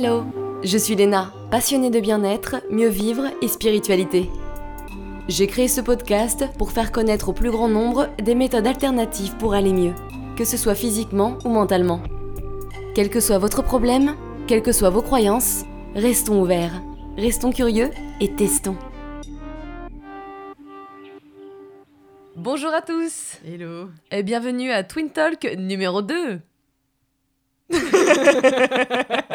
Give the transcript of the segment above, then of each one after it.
Hello, je suis Léna, passionnée de bien-être, mieux vivre et spiritualité. J'ai créé ce podcast pour faire connaître au plus grand nombre des méthodes alternatives pour aller mieux, que ce soit physiquement ou mentalement. Quel que soit votre problème, quelles que soient vos croyances, restons ouverts, restons curieux et testons. Bonjour à tous Hello. et bienvenue à Twin Talk numéro 2.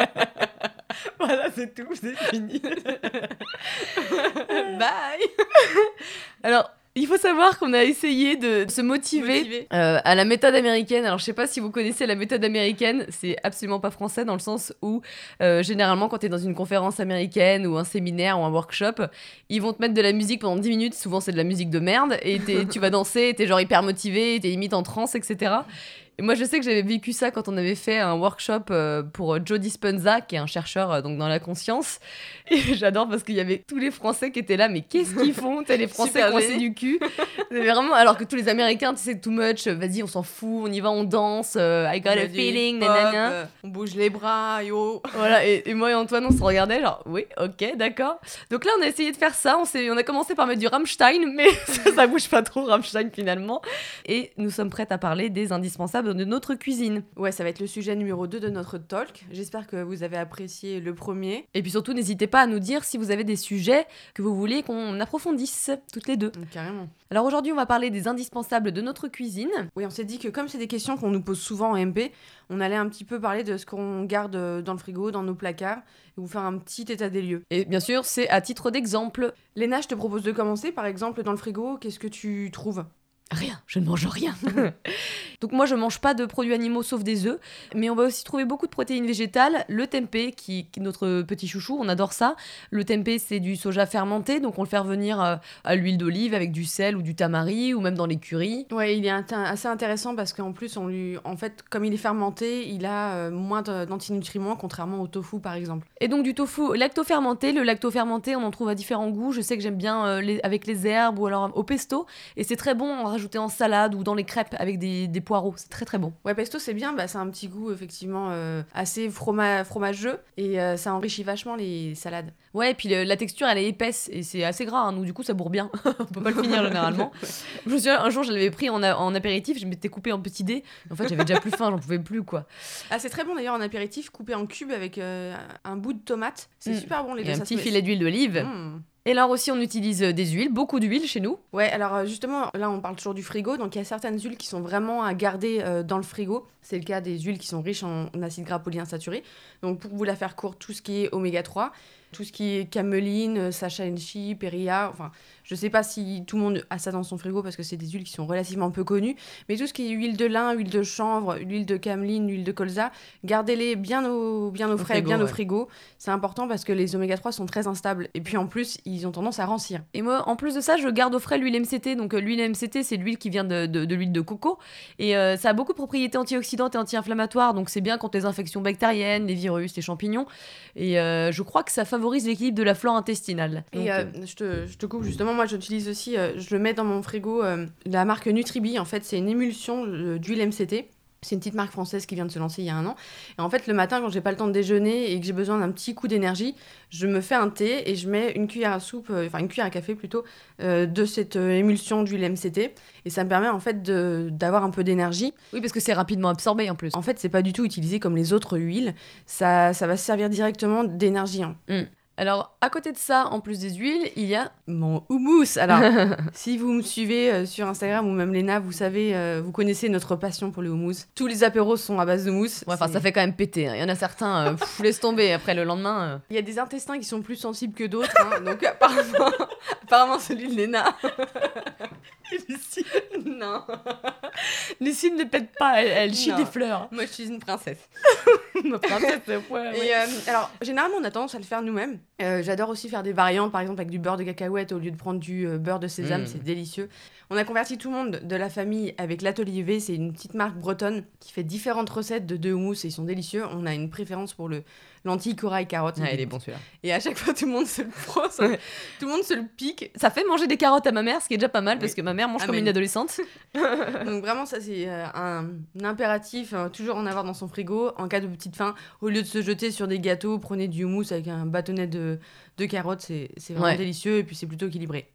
Voilà, c'est tout, c'est fini. Bye Alors, il faut savoir qu'on a essayé de se motiver, Motiver. euh, à la méthode américaine. Alors, je sais pas si vous connaissez la méthode américaine, c'est absolument pas français dans le sens où, euh, généralement, quand tu es dans une conférence américaine ou un séminaire ou un workshop, ils vont te mettre de la musique pendant 10 minutes. Souvent, c'est de la musique de merde et tu vas danser, t'es genre hyper motivé, t'es limite en transe, etc. Et moi, je sais que j'avais vécu ça quand on avait fait un workshop euh, pour Joe Dispenza, qui est un chercheur euh, donc dans la conscience. Et j'adore parce qu'il y avait tous les Français qui étaient là, mais qu'est-ce qu'ils font? T'as les Français coincés du cul. Vraiment, alors que tous les Américains, tu sais, too much, euh, vas-y, on s'en fout, on y va, on danse, euh, I got On a feeling, nanana. euh, On bouge les bras, yo. Voilà, et, et moi et Antoine, on se regardait, genre, oui, ok, d'accord. Donc là, on a essayé de faire ça, on, on a commencé par mettre du Rammstein, mais ça, ça bouge pas trop, Rammstein, finalement. Et nous sommes prêtes à parler des indispensables de notre cuisine. Ouais, ça va être le sujet numéro 2 de notre talk. J'espère que vous avez apprécié le premier. Et puis surtout, n'hésitez pas à nous dire si vous avez des sujets que vous voulez qu'on approfondisse, toutes les deux. Donc, Carrément. Alors aujourd'hui, on va parler des indispensables de notre cuisine. Oui, on s'est dit que comme c'est des questions qu'on nous pose souvent en MP, on allait un petit peu parler de ce qu'on garde euh, dans le frigo, dans nos placards, et vous faire un petit état des lieux. Et bien sûr, c'est à titre d'exemple. Léna, je te propose de commencer. Par exemple, dans le frigo, qu'est-ce que tu trouves? Rien, je ne mange rien. Donc moi je mange pas de produits animaux sauf des œufs, mais on va aussi trouver beaucoup de protéines végétales, le tempeh qui, qui est notre petit chouchou, on adore ça. Le tempeh c'est du soja fermenté, donc on le fait revenir euh, à l'huile d'olive avec du sel ou du tamari ou même dans les currys. Ouais, il est assez intéressant parce qu'en plus, on lui, en fait, comme il est fermenté, il a euh, moins d'antinutriments, contrairement au tofu, par exemple. Et donc du tofu lacto-fermenté, le lacto-fermenté on en trouve à différents goûts, je sais que j'aime bien euh, les- avec les herbes ou alors au pesto, et c'est très bon en rajouter en salade ou dans les crêpes avec des, des poireaux, c'est très très bon. Ouais, pesto, c'est bien, bah, c'est un petit goût effectivement euh, assez froma- fromageux et euh, ça enrichit vachement les salades. Ouais, et puis le- la texture, elle est épaisse et c'est assez gras, hein, donc du coup, ça bourre bien. On peut pas le finir généralement. je me souviens, un jour, je l'avais pris en, apéritif, je m'étais coupé en petits dés. En fait, j'avais déjà plus faim, j'en pouvais plus, quoi. Ah, c'est très bon d'ailleurs en apéritif, coupé en cubes avec euh, un bout de tomate. C'est Mm. super bon les Et deux. un ça petit filet d'huile d'olive. Mm. Et alors aussi, on utilise euh, des huiles, beaucoup d'huile chez nous. Ouais, alors euh, justement, là on parle toujours du frigo, donc il y a certaines huiles qui sont vraiment à garder euh, dans le frigo. C'est le cas des huiles qui sont riches en, en acides gras polyinsaturés. Donc pour vous la faire courte, tout ce qui est oméga 3, tout ce qui est cameline, euh, Sacha Enchi, Perilla, enfin, je sais pas si tout le monde a ça dans son frigo parce que c'est des huiles qui sont relativement peu connues, mais tout ce qui est huile de lin, huile de chanvre, huile de cameline, huile de colza, gardez-les bien au, bien au frais, frigo, bien au frigo. C'est important parce que les oméga 3 sont très instables et puis en plus, ils ont tendance à rancir. Et moi, en plus de ça, je garde au frais l'huile MCT. Donc, euh, l'huile MCT, c'est l'huile qui vient de, de- de l'huile de coco. Et euh, ça a beaucoup de propriétés antioxydantes et anti-inflammatoires. Donc, c'est bien contre les infections bactériennes, les virus, les champignons. Et euh, je crois que ça favorise l'équilibre de la flore intestinale. Donc, Et euh, euh, je, te, je te coupe justement, moi j'utilise aussi, euh, je le mets dans mon frigo, la marque Nutribi, en fait c'est une émulsion d'huile MCT. C'est une petite marque française qui vient de se lancer il y a un an. Et en fait, le matin, quand j'ai pas le temps de déjeuner et que j'ai besoin d'un petit coup d'énergie, je me fais un thé et je mets une cuillère à soupe, euh, enfin une cuillère à café plutôt, euh, de cette euh, émulsion d'huile MCT. Et ça me permet en fait d'avoir un peu d'énergie. oui, parce que c'est rapidement absorbé en plus. En fait, c'est pas du tout utilisé comme les autres huiles. Ça, ça va servir directement d'énergie. hein. Alors, à côté de ça, en plus des huiles, il y a mon houmous. Alors, si vous me suivez euh, sur Instagram ou même Léna, vous savez, euh, vous connaissez notre passion pour le houmous. Tous les apéros sont à base de mousse. Ouais, enfin, ça fait quand même péter. hein. Il y en a certains, euh, pff, laisse tomber. Après le lendemain. euh. Il y a des intestins qui sont plus sensibles que d'autres, hein, donc apparemment, apparemment celui de Léna. Lucie, non, Lucie ne pète pas, elle, elle chie Non. des fleurs. moi je suis une princesse. Ma princesse, ouais, Et euh, alors, généralement, on a tendance à le faire nous-mêmes. Euh, J'adore aussi faire des variantes, par exemple avec du beurre de cacahuète au lieu de prendre du euh, beurre de sésame, Mm. c'est délicieux. On a converti tout le monde de la famille avec l'Atelier V, c'est une petite marque bretonne qui fait différentes recettes de, de houmous et ils sont délicieux. On a une préférence pour le lentilles, corail, carottes. Ah, il est bon celui-là. Et à chaque fois, tout le monde se le prend, ça- Ouais. tout le monde se le pique. Ça fait manger des carottes à ma mère, ce qui est déjà pas mal parce que ma mère mange Ah, comme mais- une adolescente. Donc vraiment, ça c'est euh, un, impératif, euh, toujours en avoir dans son frigo. En cas de petite faim, au lieu de se jeter sur des gâteaux, prenez du houmous avec un bâtonnet de, de carottes, c'est c'est vraiment Ouais. délicieux et puis c'est plutôt équilibré.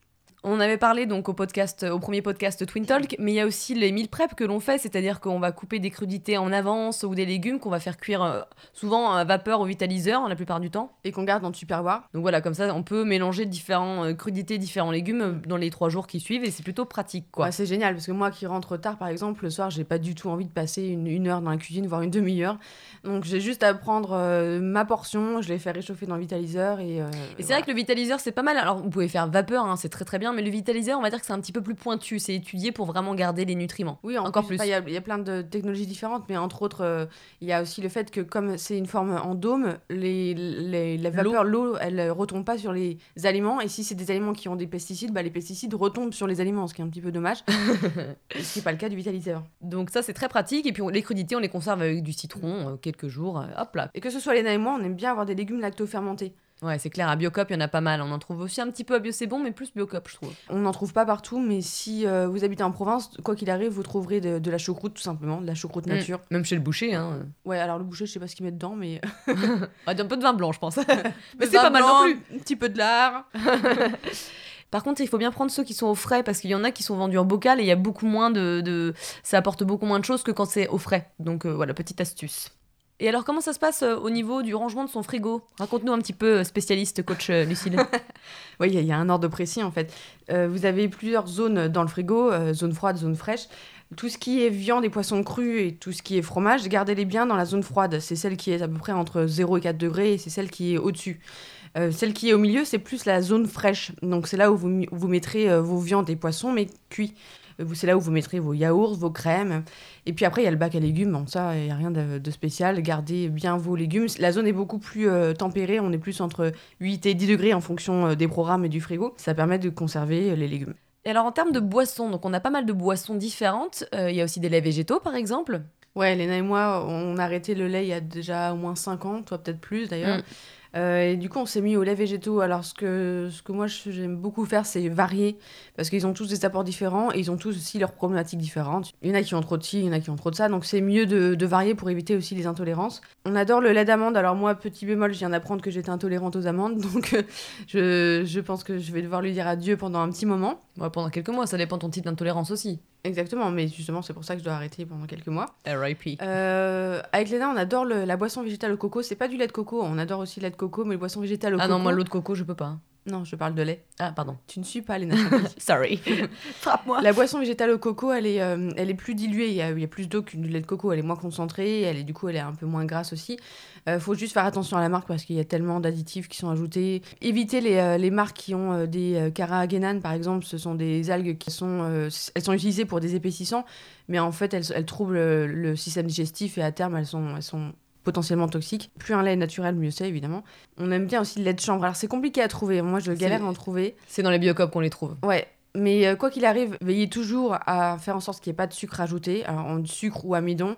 On avait parlé donc au podcast, au premier podcast Twin Talk, mais il y a aussi les meal prep que l'on fait, c'est-à-dire qu'on va couper des crudités en avance ou des légumes qu'on va faire cuire euh, souvent à vapeur au vitaliseur la plupart du temps. Et qu'on garde dans le tupperware. Donc voilà, comme ça on peut mélanger différents euh, crudités, différents légumes euh, dans les trois jours qui suivent et c'est plutôt pratique quoi. Ouais, c'est génial parce que moi qui rentre tard par exemple, le soir j'ai pas du tout envie de passer une, une heure dans la cuisine, voire une demi-heure. Donc j'ai juste à prendre euh, ma portion, je les fais réchauffer dans le vitaliseur et. Et c'est vrai que le vitaliseur, c'est pas mal. Alors, vous pouvez faire vapeur, hein, c'est très très bien, mais le vitaliseur, on va dire que c'est un petit peu plus pointu. C'est étudié pour vraiment garder les nutriments. Oui, en Encore plus. Il y, a- il y a plein de technologies différentes, mais entre autres, euh, il y a aussi le fait que comme c'est une forme en dôme, les, les- la vapeur, l'eau, elle retombe pas sur les aliments. Et si c'est des aliments qui ont des pesticides, bah, les pesticides retombent sur les aliments, ce qui est un petit peu dommage. ce qui n'est pas le cas du vitaliseur. Donc, ça, c'est très pratique. Et puis, on- les crudités, on les conserve avec du citron, euh, quelques jours. euh, hop là. Et que ce soit Léna et moi, on aime bien avoir des légumes lacto-fermentés. Ouais, c'est clair, à Biocop, il y en a pas mal. On en trouve aussi un petit peu à Bio, c'est bon, mais plus Biocop, je trouve. On n'en trouve pas partout, mais si euh, vous habitez en province, quoi qu'il arrive, vous trouverez de, de la choucroute, tout simplement, de la choucroute Mm. nature. Même chez le boucher, hein. Ouais, alors le boucher, je sais pas ce qu'il met dedans, mais. Ah, un peu de vin blanc, je pense. mais c'est pas mal blanc, non plus. Un petit peu de lard. Par contre, il faut bien prendre ceux qui sont au frais parce qu'il y en a qui sont vendus en bocal et il y a beaucoup moins de, de- Ça apporte beaucoup moins de choses que quand c'est au frais. Donc euh, voilà, petite astuce. Et alors, comment ça se passe euh, au niveau du rangement de son frigo? Raconte-nous un petit peu, euh, spécialiste, coach euh, Lucille. Oui, il y, a- il y a un ordre précis en fait. Euh, vous avez plusieurs zones dans le frigo, euh, zone froide, zone fraîche. Tout ce qui est viande et poissons crus et tout ce qui est fromage, gardez-les bien dans la zone froide. C'est celle qui est à peu près entre 0 et 4 degrés et c'est celle qui est au-dessus. Euh, celle qui est au milieu, c'est plus la zone fraîche. Donc c'est là où vous, vous mettrez euh, vos viandes et poissons, mais cuits. C'est là où vous mettrez vos yaourts, vos crèmes. Et puis après, il y a le bac à légumes. Bon, ça, il n'y a rien de, de spécial. Gardez bien vos légumes. La zone est beaucoup plus euh, tempérée. On est plus entre 8 et 10 degrés en fonction euh, des programmes et du frigo. Ça permet de conserver euh, les légumes. Et alors, en termes de boissons, donc on a pas mal de boissons différentes. Euh, Il y a aussi des laits végétaux, par exemple. Ouais, Léna et moi, on a arrêté le lait il y a déjà au moins 5 ans, toi peut-être plus d'ailleurs. Mm. Euh, et du coup, on s'est mis au lait végétaux. Alors, ce que, ce que moi j'aime beaucoup faire, c'est varier. Parce qu'ils ont tous des apports différents et ils ont tous aussi leurs problématiques différentes. Il y en a qui ont trop de ci, il y en a qui ont trop de ça. Donc, c'est mieux de, de varier pour éviter aussi les intolérances. On adore le lait d'amande. Alors, moi, petit bémol, je viens d'apprendre que j'étais intolérante aux amandes. Donc, euh, je, je pense que je vais devoir lui dire adieu pendant un petit moment. Ouais, pendant quelques mois, ça dépend de ton type d'intolérance aussi. Exactement, mais justement, c'est pour ça que je dois arrêter pendant quelques mois. RIP. Euh, avec Léna, on adore le- la boisson végétale au coco. C'est pas du lait de coco, on adore aussi le lait de coco, mais le boisson végétale au Ah coco. non, moi, l'eau de coco, je peux pas. Non, je parle de lait. Ah, pardon. Tu ne suis pas Léna. Sorry. Frappe-moi. la boisson végétale au coco, elle est, euh, elle est plus diluée. Il y, a, il y a plus d'eau qu'une du lait de coco. Elle est moins concentrée. Elle est, du coup, elle est un peu moins grasse aussi. Euh, faut juste faire attention à la marque parce qu'il y a tellement d'additifs qui sont ajoutés. Évitez les, euh, les marques qui ont euh, des carragénanes, par exemple. Ce sont des algues qui sont, elles sont utilisées pour des épaississants, mais en fait, elles, elles troublent le, système digestif et à terme, elles sont, elles sont potentiellement toxiques. Plus un lait est naturel, mieux c'est évidemment. On aime bien aussi le lait de chambre. Alors c'est compliqué à trouver. Moi, je galère à en trouver. C'est dans les biocop qu'on les trouve. Ouais. Mais quoi qu'il arrive, veillez toujours à faire en sorte qu'il n'y ait pas de sucre ajouté, alors en sucre ou amidon.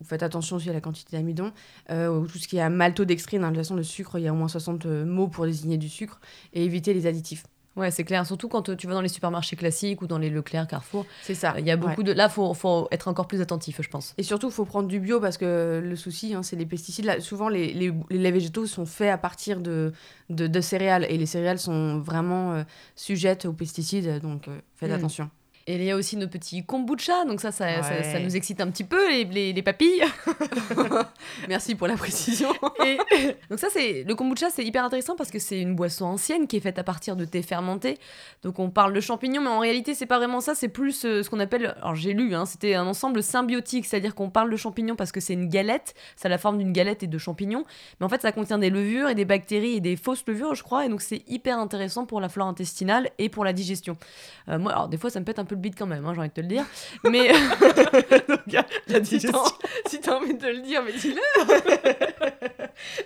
Vous faites attention aussi à la quantité d'amidon. Euh, ou tout ce qui est à maltodextrine, hein. de toute façon, le sucre, il y a au moins 60 mots pour désigner du sucre. Et éviter les additifs. Ouais, c'est clair. Surtout quand euh, tu vas dans les supermarchés classiques ou dans les Leclerc, Carrefour. C'est ça. Il y a beaucoup Ouais. de. Là, faut, faut être encore plus attentif, je pense. Et surtout, il faut prendre du bio parce que le souci, hein, c'est les pesticides. Là, souvent, les, les, végétaux sont faits à partir de, de, de céréales. Et les céréales sont vraiment euh, sujettes aux pesticides. Donc, euh, faites Mm. attention. Et il y a aussi nos petits kombucha, donc ça, ça, ça, Ouais. ça nous excite un petit peu, les, les, les papilles. Merci pour la précision. Et donc ça, c'est le kombucha, c'est hyper intéressant parce que c'est une boisson ancienne qui est faite à partir de thé fermenté. Donc on parle de champignons, mais en réalité, c'est pas vraiment ça. C'est plus euh, ce qu'on appelle, alors j'ai lu, hein, c'était un ensemble symbiotique, c'est-à-dire qu'on parle de champignons parce que c'est une galette, ça a la forme d'une galette et de champignons, mais en fait, ça contient des levures et des bactéries et des fausses levures, je crois, et donc c'est hyper intéressant pour la flore intestinale et pour la digestion. Euh, moi, alors des fois, ça me pète un peu le bide quand même, hein, j'ai envie de te le dire, mais Donc, la si digestion. t'as si t'as envie de le dire, mais dis-le.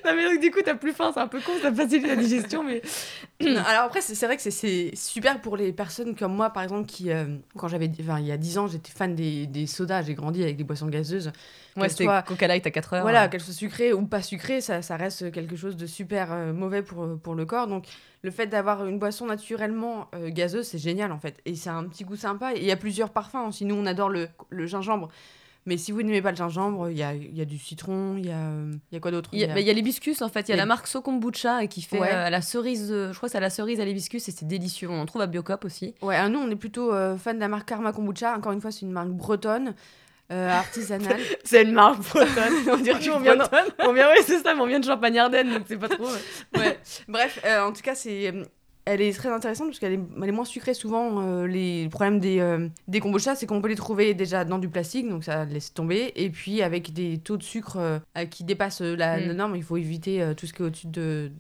non mais donc du coup t'as plus faim, c'est un peu con, ça facilite la digestion, mais alors après, c'est vrai que c'est- super pour les personnes comme moi, par exemple, qui, euh, quand j'avais, enfin, il y a 10 ans, j'étais fan des, des sodas, j'ai grandi avec des boissons gazeuses. ouais, Qu'elles c'était Coca Light à 4 heures. Voilà, qu'elles soient sucrées ou pas sucrées, ça, ça reste quelque chose de super euh, mauvais pour, euh, pour le corps. Donc, le fait d'avoir une boisson naturellement euh, gazeuse, c'est génial en fait. Et c'est un petit goût sympa. Et il y a plusieurs parfums aussi. Nous, on adore le, le gingembre. Mais si vous n'aimez pas le gingembre, il y a, y a du citron, il y a, euh, y a quoi d'autre? Il y, a, bah, y a l'hibiscus en fait, il y a Les- la marque So Kombucha et qui fait Ouais. euh, la cerise, euh, je crois que c'est à la cerise à l'hibiscus et c'est délicieux. On en trouve à Biocop aussi. Ouais, alors nous, on est plutôt euh, fan de la marque Karma Kombucha. Encore une fois, c'est une marque bretonne, euh, artisanale. C'est une marque bretonne. on dirait on du vient, on vient, ouais, c'est ça, mais on vient de Champagne-Ardenne, donc c'est pas trop. Ouais. Bref, euh, en tout cas, c'est. Euh, Elle est très intéressante parce qu'elle est, elle est moins sucrée. Souvent, euh, les problèmes des, euh, des kombucha, c'est qu'on peut les trouver déjà dans du plastique, donc ça laisse tomber. Et puis, avec des taux de sucre euh, euh, qui dépassent la, Mm. la norme, il faut éviter euh, tout ce qui est au-dessus de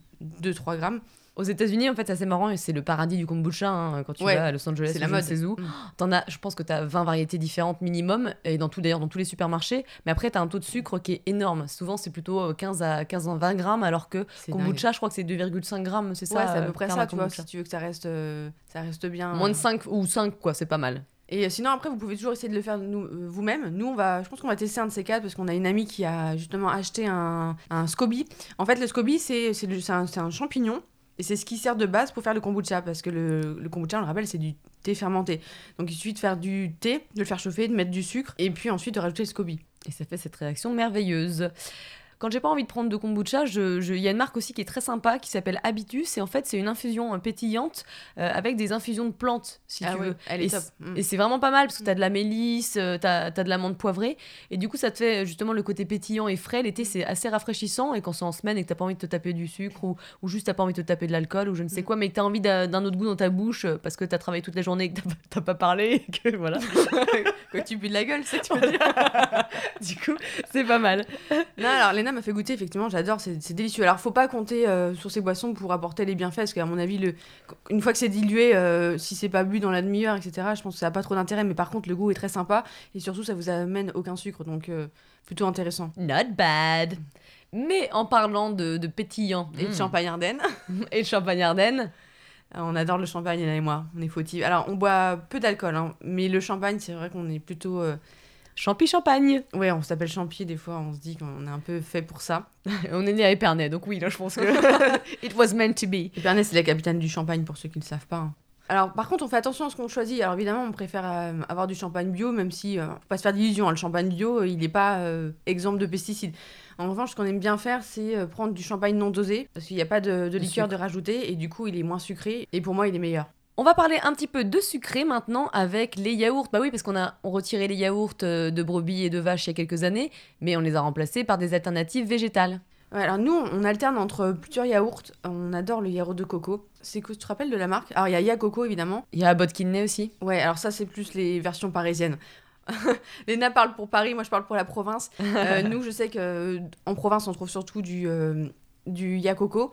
2-3 grammes. Aux États-Unis, en fait, c'est assez marrant et c'est le paradis du kombucha. hein, quand tu Ouais, vas à Los Angeles, c'est la mode. sais où. Mm. T'en as, je pense que tu as 20 variétés différentes minimum, et dans tout, d'ailleurs dans tous les supermarchés. Mais après, tu as un taux de sucre qui est énorme. Souvent, c'est plutôt euh, 15 à 15 à 20 grammes, alors que C'est dingue. kombucha, je crois que c'est 2,5 grammes, c'est ça Ouais, c'est à euh, peu près Karma ça, tu vois, si tu veux que ça reste, euh, ça reste bien. Moins de euh. 5 ou 5, quoi, c'est pas mal. Et euh, sinon, après, vous pouvez toujours essayer de le faire euh, vous-même. Nous, on va, je pense qu'on va tester un de ces quatre parce qu'on a une amie qui a justement acheté un, un SCOBY. En fait, le SCOBY, c'est c'est c'est un, c'est un champignon et c'est ce qui sert de base pour faire le kombucha parce que le, kombucha, on le rappelle, c'est du thé fermenté. Donc, il suffit de faire du thé, de le faire chauffer, de mettre du sucre et puis ensuite de rajouter le SCOBY. Et ça fait cette réaction merveilleuse. Quand j'ai pas envie de prendre de kombucha, il y a une marque aussi qui est très sympa qui s'appelle Habitus. Et en fait, c'est une infusion euh, pétillante euh, avec des infusions de plantes, si tu veux. elle Et est c- top. Mm. Et c'est vraiment pas mal parce que t'as de la mélisse, euh, t'as as de l'amande poivrée. Et du coup, ça te fait justement le côté pétillant et frais. L'été, c'est assez rafraîchissant. Et quand c'est en semaine et que t'as pas envie de te taper du sucre ou, ou juste t'as pas envie de te taper de l'alcool ou je ne sais Mm. quoi, mais que t'as envie d'un autre goût dans ta bouche parce que t'as travaillé toute la journée et que t'as pas- parlé et que voilà. Quand tu pues de la gueule, c'est tu veux dire. du coup, c'est pas mal. Non, alors Léna m'a fait goûter, effectivement, j'adore, c'est délicieux. Alors, faut pas compter euh, sur ces boissons pour apporter les bienfaits, parce qu'à mon avis, le... une fois que c'est dilué, euh, si c'est pas bu dans la demi-heure, etc., je pense que ça a pas trop d'intérêt, mais par contre, le goût est très sympa, et surtout, ça vous amène aucun sucre, donc euh, plutôt intéressant. Not bad. Mais en parlant de, de pétillant Et de champagne Ardenne. et de champagne Ardenne, On adore le champagne, Léna et moi, on est fautifs. Alors, on boit peu d'alcool, hein, mais le champagne, c'est vrai qu'on est plutôt... champi champagne. Ouais, on s'appelle champi, des fois, on se dit qu'on est un peu fait pour ça. On est né à Épernay, donc oui, là je pense que it was meant to be. Épernay, c'est la capitale du champagne pour ceux qui ne le savent pas. hein. Alors, par contre, on fait attention à ce qu'on choisit. Alors, évidemment, on préfère euh, avoir du champagne bio, même si, euh, faut pas se faire d'illusions, hein, le champagne bio, euh, il n'est pas euh, exemple de pesticides. En revanche, ce qu'on aime bien faire, c'est prendre du champagne non dosé, parce qu'il n'y a pas de, de liqueur de rajouter, et du coup, il est moins sucré, et pour moi, il est meilleur. On va parler un petit peu de sucré maintenant avec les yaourts. Bah oui, parce qu'on a on retiré les yaourts euh, de brebis et de vaches il y a quelques années, mais on les a remplacés par des alternatives végétales. Ouais, alors nous, on alterne entre plusieurs yaourts. On adore le yaourt de coco. C'est que tu te rappelles de la marque? Alors, il y a Ya Coco, évidemment. Il y a Bodkinley aussi. Ouais, alors ça, c'est plus les versions parisiennes. Léna parle pour Paris, moi je parle pour la province. Euh, nous, je sais que euh, en province, on trouve surtout du, euh, du Yacoco.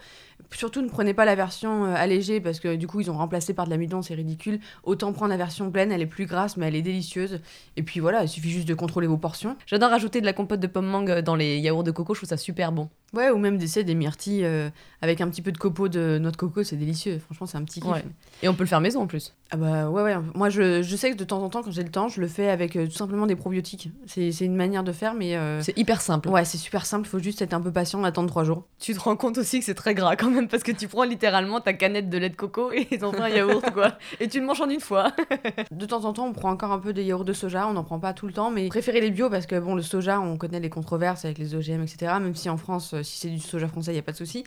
Surtout, ne prenez pas la version euh, allégée parce que du coup, ils ont remplacé par de l'amidon, c'est ridicule. Autant prendre la version pleine, elle est plus grasse, mais elle est délicieuse. Et puis voilà, il suffit juste de contrôler vos portions. J'adore rajouter de la compote de pommes mangue dans les yaourts de coco, je trouve ça super bon. Ouais, ou même d'essayer des myrtilles euh, avec un petit peu de copeaux de noix de coco, c'est délicieux. Franchement, c'est un petit kiff. Ouais. Et on peut le faire maison en plus. Ah bah ouais, ouais. Moi, je, je sais que de temps en temps, quand j'ai le temps, je le fais avec euh, tout simplement des probiotiques. C'est c'est une manière de faire, mais euh, C'est hyper simple. ouais, c'est super simple. Il faut juste être un peu patient, attendre trois jours. Tu te rends compte aussi que c'est très gras quand même parce que tu prends littéralement ta canette de lait de coco et t'en fais un yaourt quoi. Et tu le manges en une fois. De temps en temps, on prend encore un peu de yaourt de soja. On n'en prend pas tout le temps, mais préférez les bio parce que bon, le soja, on connaît les controverses avec les OGM, etc. Même si en France, euh, si c'est du soja français, il y a pas de souci.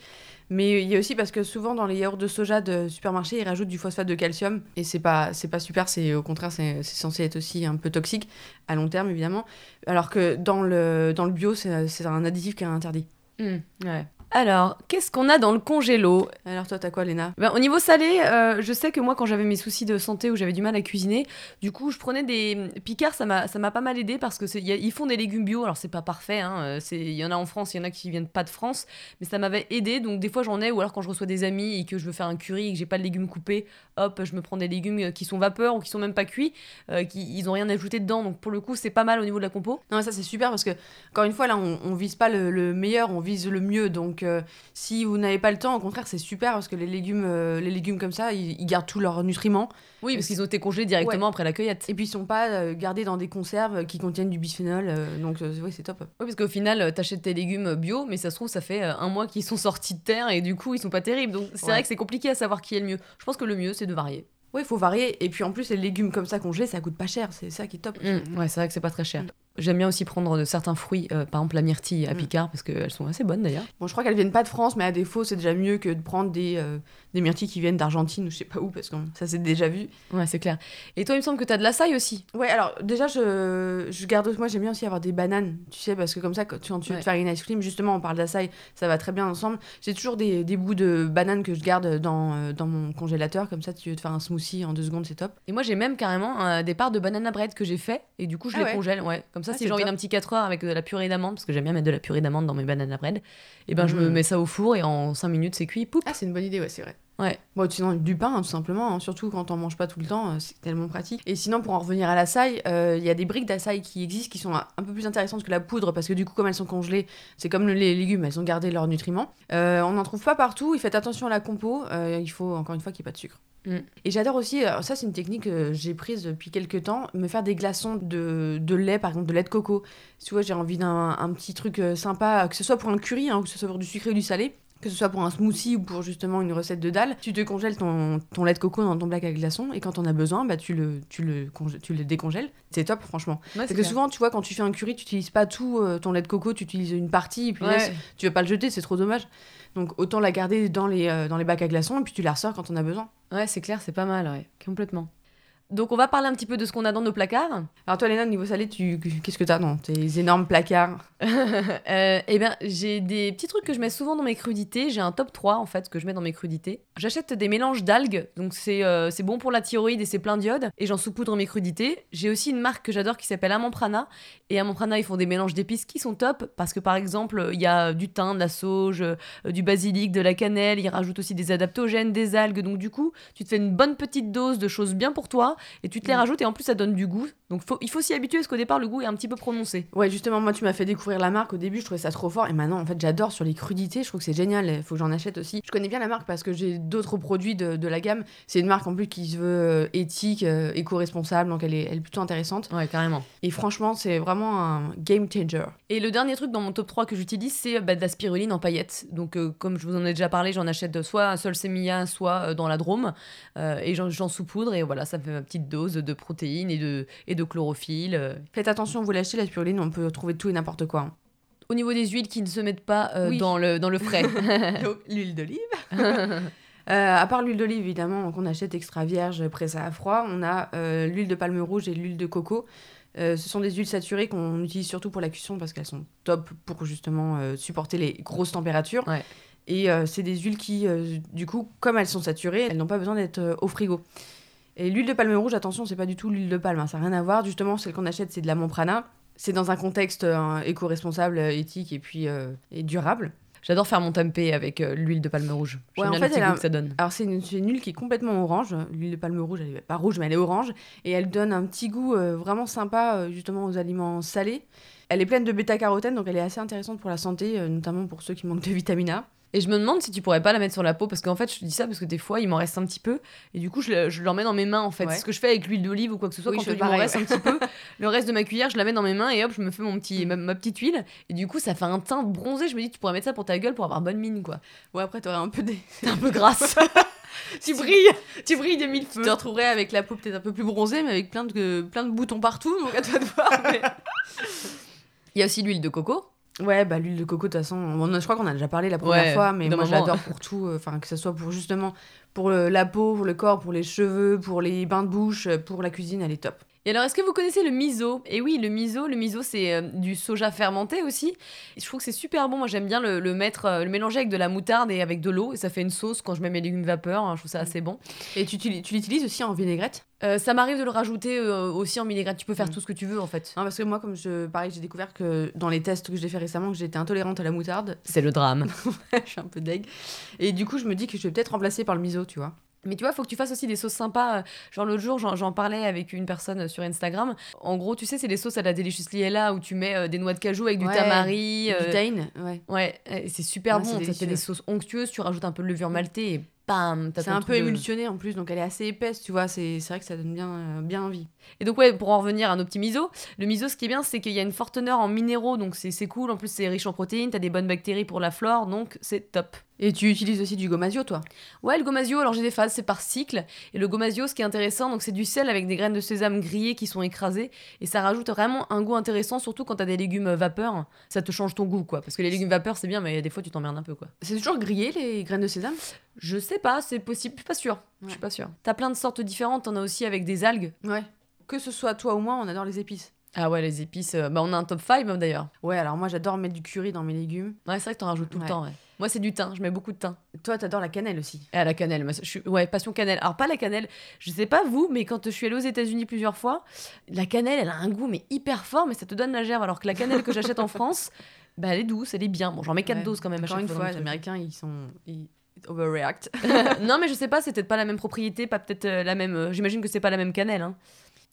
Mais il y a aussi parce que souvent dans les yaourts de soja de supermarché, ils rajoutent du phosphate de calcium et c'est pas c'est pas super. C'est au contraire, c'est censé être aussi un peu toxique à long terme évidemment. Alors que dans le dans le bio, c'est un additif qui est interdit. Hmm, ouais. Alors, qu'est-ce qu'on a dans le congélo Alors toi, t'as quoi, Léna? Ben, Au niveau salé, euh, je sais que moi, quand j'avais mes soucis de santé ou j'avais du mal à cuisiner, du coup, je prenais des picards. Ça m'a, ça m'a pas mal aidé parce que ils font des légumes bio. Alors c'est pas parfait. Hein, il y en a en France, il y en a qui viennent pas de France, mais ça m'avait aidé. Donc des fois, j'en ai. Ou alors quand je reçois des amis et que je veux faire un curry et que j'ai pas de légumes coupés, hop, je me prends des légumes qui sont vapeur ou qui sont même pas cuits, euh, qui ils ont rien ajouté dedans. Donc pour le coup, c'est pas mal au niveau de la compo. Non, ça c'est super parce que encore une fois là, on, on vise pas le, meilleur, on vise le mieux. Donc euh, si vous n'avez pas le temps, au contraire, c'est super parce que les légumes, euh, les légumes comme ça, ils, gardent tous leurs nutriments. Oui, parce qu'ils ont été congelés directement après la cueillette. Et puis ils sont pas gardés dans des conserves qui contiennent du bisphénol. donc oui, c'est top. Oui, parce qu'au final, t'achètes tes légumes bio, mais ça se trouve, ça fait un mois qu'ils sont sortis de terre et du coup, ils sont pas terribles. Donc c'est vrai que c'est compliqué à savoir qui est le mieux. Je pense que le mieux, c'est de varier. Oui, il faut varier. Et puis en plus, les légumes comme ça congelés, ça coûte pas cher. C'est ça qui est top. Mmh, ouais, c'est vrai que c'est pas très cher. J'aime bien aussi prendre de certains fruits, euh, par exemple la myrtille à mm. Picard, parce qu'elles sont assez bonnes d'ailleurs. Bon, je crois qu'elles viennent pas de France, mais à défaut, c'est déjà mieux que de prendre des, euh, des myrtilles qui viennent d'Argentine ou je sais pas où, parce que ça c'est déjà vu. Ouais, c'est clair. Et toi, il me semble que tu as de la saille aussi. Ouais, alors déjà, je, je garde. Moi, j'aime bien aussi avoir des bananes, tu sais, parce que comme ça, quand tu, tu veux te faire une ice cream, justement, on parle de la saille, ça va très bien ensemble. J'ai toujours des, des, bouts de bananes que je garde dans, euh, dans mon congélateur, comme ça, tu veux te faire un smoothie en deux secondes, c'est top. Et moi, j'ai même carrément des parts de banana bread que j'ai fait, et du coup, je ah les congèle, ouais. Comme ça, ah, si j'ai envie d'un petit avec de la purée d'amande, parce que j'aime bien mettre de la purée d'amande dans mes bananes à bread, et ben je me mm. mets ça au four et en 5 minutes c'est cuit. Poup. Ah, c'est une bonne idée, ouais, c'est vrai. Ouais. Bon, sinon, du pain, hein, tout simplement, hein, surtout quand on mange pas tout le temps, euh, c'est tellement pratique. Et sinon, pour en revenir à la saille, euh, il y a des briques d'açaï qui existent qui sont un peu plus intéressantes que la poudre parce que du coup, comme elles sont congelées, c'est comme les légumes, elles ont gardé leurs nutriments. Euh, on n'en trouve pas partout, il faites attention à la compo, il faut encore une fois qu'il n'y ait pas de sucre. Mm. Et j'adore aussi, ça c'est une technique que j'ai prise depuis quelques temps, me faire des glaçons de, de, lait, par exemple de lait de coco. Si tu vois, j'ai envie d'un un petit truc sympa, que ce soit pour un curry, hein, que ce soit pour du sucré ou du salé, que ce soit pour un smoothie ou pour justement une recette de dalle, tu te congèles ton, ton lait de coco dans ton black à glaçons et quand on a besoin, bah, tu, le, tu, le tu le décongèles. C'est top, franchement. Parce que souvent, tu vois, quand tu fais un curry, tu n'utilises pas tout euh, ton lait de coco, tu utilises une partie et puis là, tu vas pas le jeter, c'est trop dommage. Donc autant la garder dans les, euh, dans les bacs à glaçons et puis tu la ressors quand on a besoin. Ouais, c'est clair, c'est pas mal, ouais, complètement. Donc on va parler un petit peu de ce qu'on a dans nos placards. Alors toi Léna, niveau salé, tu... qu'est-ce que tu as dans tes énormes placards? Euh, Eh bien j'ai des petits trucs que je mets souvent dans mes crudités. J'ai un top 3 en fait que je mets dans mes crudités. J'achète des mélanges d'algues, donc c'est euh, bon pour la thyroïde et c'est plein d'iode. Et j'en saupoudre mes crudités. J'ai aussi une marque que j'adore qui s'appelle Amamprana. Et Amamprana ils font des mélanges d'épices qui sont top parce que par exemple il y a du thym, de la sauge, euh, du basilic, de la cannelle. Ils rajoutent aussi des adaptogènes, des algues. Donc du coup tu te fais une bonne petite dose de choses bien pour toi et tu te les mm. rajoutes et en plus ça donne du goût. Donc faut, il faut s'y habituer parce qu'au départ le goût est un petit peu prononcé. Ouais, justement, moi tu m'as fait découvrir la marque au début, je trouvais ça trop fort et maintenant en fait j'adore sur les crudités, je trouve que c'est génial, il faut que j'en achète aussi. Je connais bien la marque parce que j'ai d'autres produits de, la gamme. C'est une marque en plus qui se veut euh, éthique, euh, éco-responsable, donc elle est, elle est plutôt intéressante. Ouais, carrément. Et franchement, c'est vraiment un game changer. Et le dernier truc dans mon top 3 que j'utilise, c'est bah, de la spiruline en paillettes. Donc comme je vous en ai déjà parlé, j'en achète soit un seul sémilla, soit dans la Drôme et j'en saupoudre et voilà, ça fait ma petite dose de protéines et de, et de chlorophylle. Faites attention, vous l'achetez la spiruline, on peut trouver tout et n'importe quoi. Hein. Au niveau des huiles qui ne se mettent pas euh, dans, le, dans le frais. l'huile d'olive. Euh, à part l'huile d'olive, évidemment, qu'on achète extra vierge, pressée à froid, on a euh, l'huile de palme rouge et l'huile de coco. ce sont des huiles saturées qu'on utilise surtout pour la cuisson parce qu'elles sont top pour justement supporter les grosses températures. Et c'est des huiles qui, du coup, comme elles sont saturées, elles n'ont pas besoin d'être au frigo. Et l'huile de palme rouge, attention, c'est pas du tout l'huile de palme, hein, ça n'a rien à voir. Justement, celle qu'on achète, c'est de la Monprana. C'est dans un contexte euh, éco-responsable, euh, éthique et puis euh, et durable. J'adore faire mon tempeh avec l'huile de palme rouge. Ouais, en fait, que ça donne. Alors c'est une, une, huile qui est complètement orange. L'huile de palme rouge, elle est pas rouge, mais elle est orange. Et elle donne un petit goût vraiment sympa justement aux aliments salés. Elle est pleine de bêta-carotène, donc elle est assez intéressante pour la santé, notamment pour ceux qui manquent de vitamine A. Et je me demande si tu pourrais pas la mettre sur la peau, parce qu'en fait, je te dis ça parce que des fois, il m'en reste un petit peu, et du coup, je, je mets dans mes mains, en fait. C'est ce que je fais avec l'huile d'olive ou quoi que ce soit, quand il m'en reste un petit peu, le reste de ma cuillère, je la mets dans mes mains, et hop, je me fais mon petit, ma, petite huile, et du coup, ça fait un teint bronzé. Je me dis, tu pourrais mettre ça pour ta gueule pour avoir bonne mine, quoi. Ouais, après, t'aurais un peu des. un peu grasse. tu brilles, tu brilles des mille feux. Tu te retrouverais avec la peau peut-être un peu plus bronzée, mais avec plein de, plein de boutons partout, donc à toi de voir. Il y a aussi l'huile de coco. Ouais, bah l'huile de coco, de toute façon, je crois qu'on a déjà parlé la première fois, mais moi j'adore pour tout, euh, enfin que ce soit pour justement pour la peau, pour le corps, pour les cheveux, pour les bains de bouche, pour la cuisine, elle est top. Et alors, est-ce que vous connaissez le miso? Et oui, le miso, le miso, c'est euh, du soja fermenté aussi. Et je trouve que c'est super bon. Moi, j'aime bien le, le mettre, euh, le mélanger avec de la moutarde et avec de l'eau. Et ça fait une sauce quand je mets mes légumes vapeur. hein, je trouve ça assez bon. Et tu, tu, tu l'utilises aussi en vinaigrette? Euh, ça m'arrive de le rajouter euh, aussi en vinaigrette. Tu peux faire Mm. tout ce que tu veux, en fait. Non, parce que moi, comme je, pareil, j'ai découvert que dans les tests que j'ai fait récemment, que j'étais intolérante à la moutarde. C'est le drame. je suis un peu deg. Et du coup, je me dis que je vais peut-être remplacer par le miso, tu vois. Mais tu vois, faut que tu fasses aussi des sauces sympas. Genre l'autre jour, j'en parlais avec une personne sur Instagram. En gros, tu sais, c'est des sauces à la Delicious Liella où tu mets euh, des noix de cajou avec du Ouais, tamari. Du euh, tahine, ouais. Ouais, c'est super Ouais, c'est bon. Délicieux. des sauces onctueuses, tu rajoutes un peu de levure maltée et bam, t'as C'est un peu de- émulsionné en plus, donc elle est assez épaisse, tu vois. C'est c'est vrai que ça donne bien, euh, bien envie. Et donc, ouais, pour en revenir à nos petits miso, le miso, ce qui est bien, c'est qu'il y a une forte teneur en minéraux, donc c'est cool. En plus, c'est riche en protéines, t'as des bonnes bactéries pour la flore, donc c'est top. Et tu utilises aussi du gomasio, toi Ouais, le gomasio, alors j'ai des phases, c'est par cycle. Et le gomasio, ce qui est intéressant, donc c'est du sel avec des graines de sésame grillées qui sont écrasées. Et ça rajoute vraiment un goût intéressant, surtout quand t'as des légumes vapeur. Ça te change ton goût, quoi. Parce que les légumes vapeur, c'est bien, mais des fois, tu t'emmerdes un peu, quoi. C'est toujours grillé, les graines de sésame? Je sais pas, c'est possible, je suis pas sûre. Je suis pas sûre. T'as plein de sortes différentes, t'en as aussi avec des algues. Ouais. Que ce soit toi ou moi, on adore les épices. Ah ouais, les épices, euh, bah on a un top 5 d'ailleurs. Ouais, alors moi, j'adore mettre du curry dans mes légumes. Ouais, c'est vrai que t'en rajoutes tout le temps, ouais. Moi, c'est du thym, je mets beaucoup de thym. Toi, t'adores la cannelle aussi. À la cannelle, moi, je suis... ouais, passion cannelle. Alors, pas la cannelle, je sais pas vous, mais quand je suis allée aux États-Unis plusieurs fois, la cannelle, elle a un goût, mais hyper fort, mais ça te donne la gerbe. Alors que la cannelle que j'achète en France, bah, elle est douce, elle est bien. Bon, j'en mets 4 Ouais. doses quand même à chaque une fois. fois, dans les le truc. Américains, ils sont. Ils overreact. non, mais je sais pas, c'est peut-être pas la même propriété, pas peut-être euh, la même. euh, J'imagine que c'est pas la même cannelle. hein.